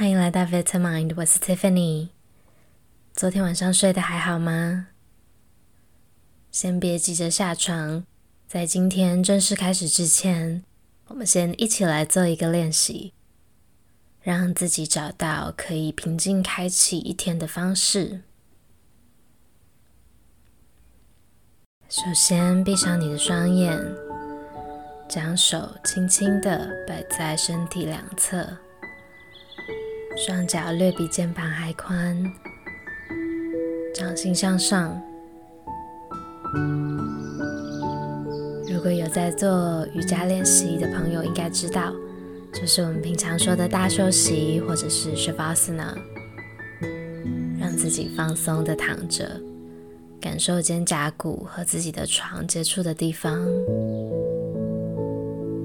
欢迎来到 Vitamind，我是 Tiffany。昨天晚上睡得还好吗？先别急着下床，在今天正式开始之前，我们先一起来做一个练习，让自己找到可以平静开启一天的方式。首先，闭上你的双眼，将手轻轻的摆在身体两侧。双脚略比肩膀还宽，掌心向上。如果有在做瑜伽练习的朋友，应该知道，就是我们平常说的大休息，或者是 Shavasana，让自己放松的躺着，感受肩胛骨和自己的床接触的地方，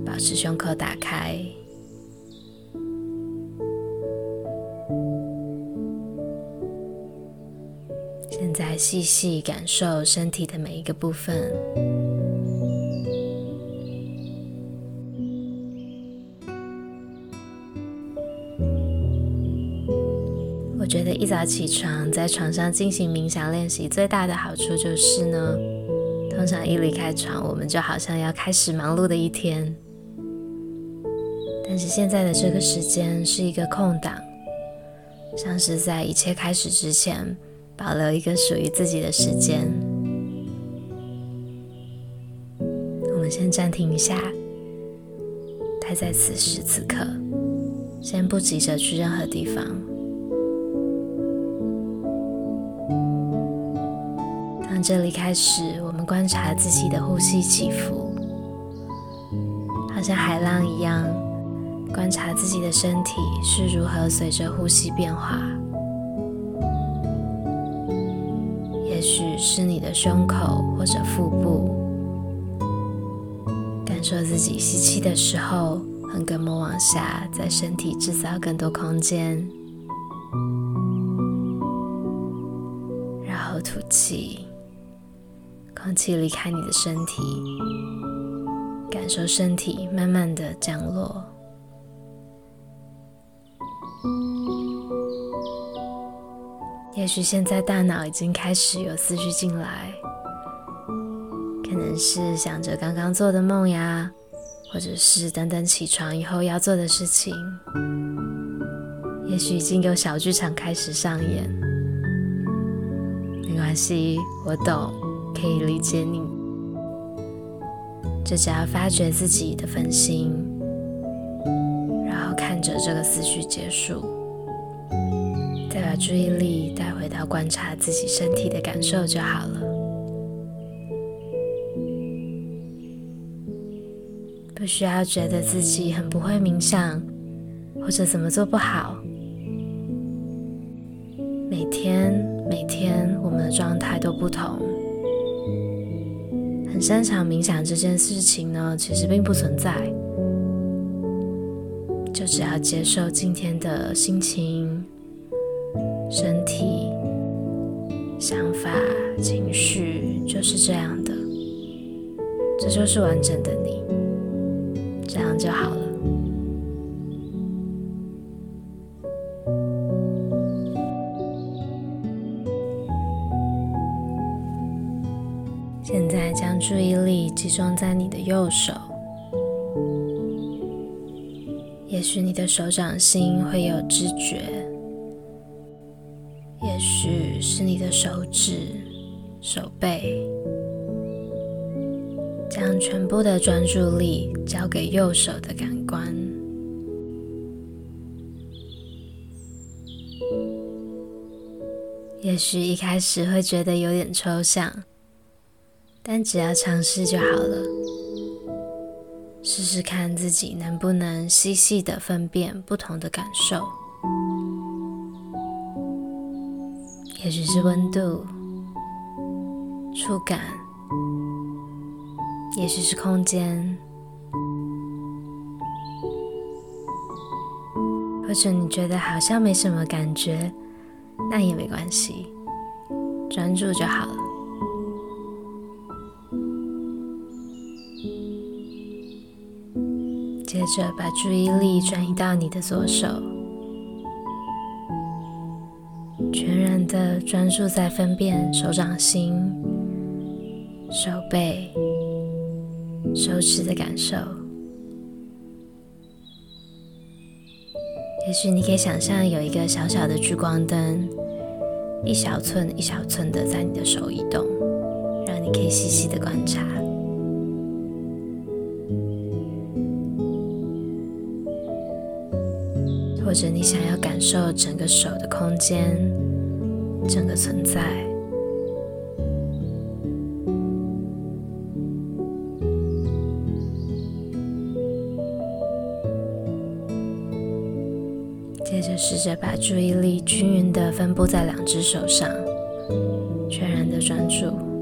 保持胸口打开。在细细感受身体的每一个部分。我觉得一早起床在床上进行冥想练习，最大的好处就是呢，通常一离开床，我们就好像要开始忙碌的一天。但是现在的这个时间是一个空档，像是在一切开始之前。保留一个属于自己的时间。我们先暂停一下，待在此时此刻，先不急着去任何地方。当这里开始，我们观察自己的呼吸起伏，好像海浪一样，观察自己的身体是如何随着呼吸变化。许是你的胸口或者腹部，感受自己吸气的时候，横膈膜往下，在身体制造更多空间，然后吐气，空气离开你的身体，感受身体慢慢的降落。也许现在大脑已经开始有思绪进来，可能是想着刚刚做的梦呀，或者是等等起床以后要做的事情。也许已经有小剧场开始上演，没关系，我懂，可以理解你。就只要发觉自己的分心，然后看着这个思绪结束。把注意力带回到观察自己身体的感受就好了，不需要觉得自己很不会冥想，或者怎么做不好。每天每天我们的状态都不同，很擅长冥想这件事情呢，其实并不存在，就只要接受今天的心情。身体、想法、情绪就是这样的，这就是完整的你，这样就好了。现在将注意力集中在你的右手，也许你的手掌心会有知觉。也许是你的手指、手背，将全部的专注力交给右手的感官。也许一开始会觉得有点抽象，但只要尝试就好了。试试看自己能不能细细的分辨不同的感受。也许是温度、触感，也许是空间，或者你觉得好像没什么感觉，那也没关系，专注就好了。接着把注意力转移到你的左手，的专注在分辨手掌心、手背、手指的感受。也许你可以想象有一个小小的聚光灯，一小寸一小寸的在你的手移动，让你可以细细的观察。或者你想要感受整个手的空间，整个存在。接着试着把注意力均匀的分布在两只手上，全然的专注。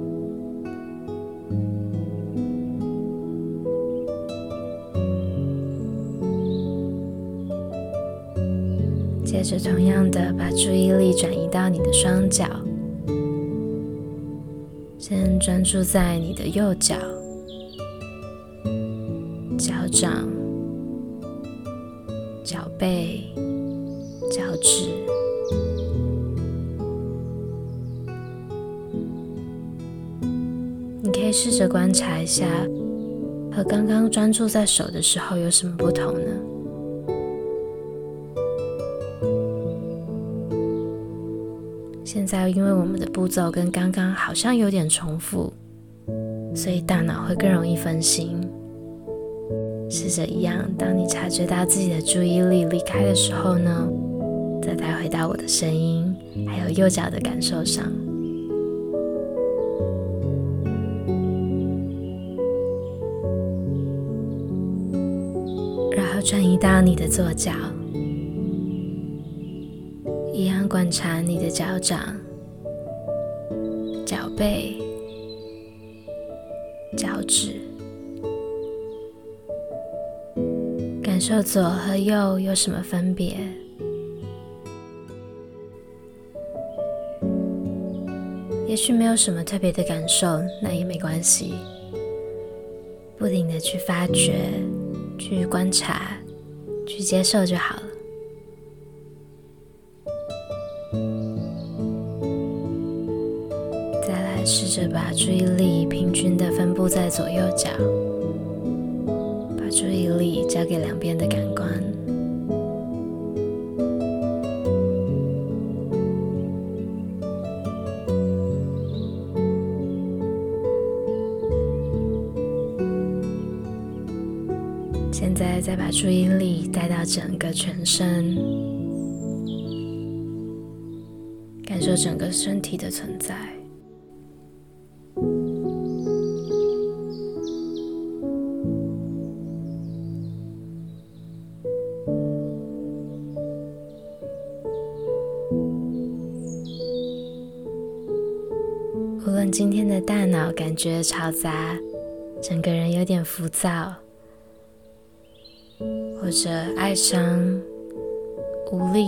接着同样的把注意力转移到你的双脚，先专注在你的右脚、脚掌、脚背。脚趾，你可以试着观察一下，和刚刚专注在手的时候有什么不同呢？在，因为我们的步骤跟刚刚好像有点重复，所以大脑会更容易分心。试着一样，当你察觉到自己的注意力离开的时候呢，再带回到我的声音，还有右脚的感受上，然后转移到你的左脚，一样观察你的脚掌、背、脚趾，感受左和右有什么分别。也许没有什么特别的感受，那也没关系。不停的去发掘、去观察、去接受就好了。着把注意力平均的分布在左右脚，把注意力交给两边的感官。现在再把注意力带到整个全身，感受整个身体的存在。的大脑感觉嘈杂，整个人有点浮躁。或者哀伤、无力，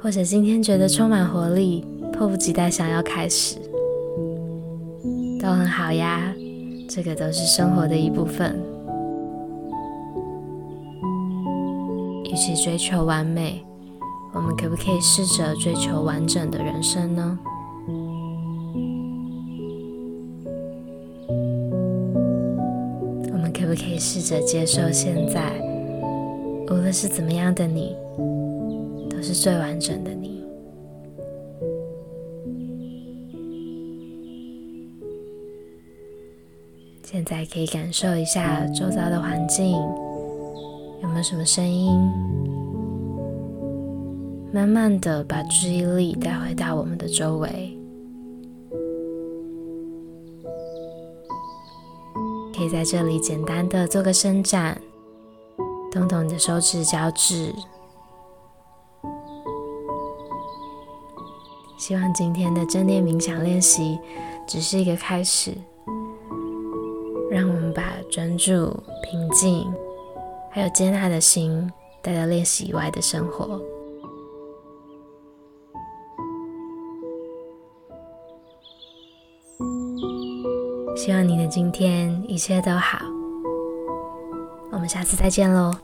或者今天觉得充满活力，迫不及待想要开始，都很好呀。这个都是生活的一部分。与其追求完美，我们可不可以试着追求完整的人生呢？试着接受现在，无论是怎么样的你，都是最完整的你。现在可以感受一下周遭的环境，有没有什么声音？慢慢的把注意力带回到我们的周围。可以在这里简单的做个伸展，动动你的手指、脚趾。希望今天的正念冥想练习只是一个开始，让我们把专注、平静，还有接纳的心带到练习以外的生活。希望你的今天一切都好，我们下次再见喽。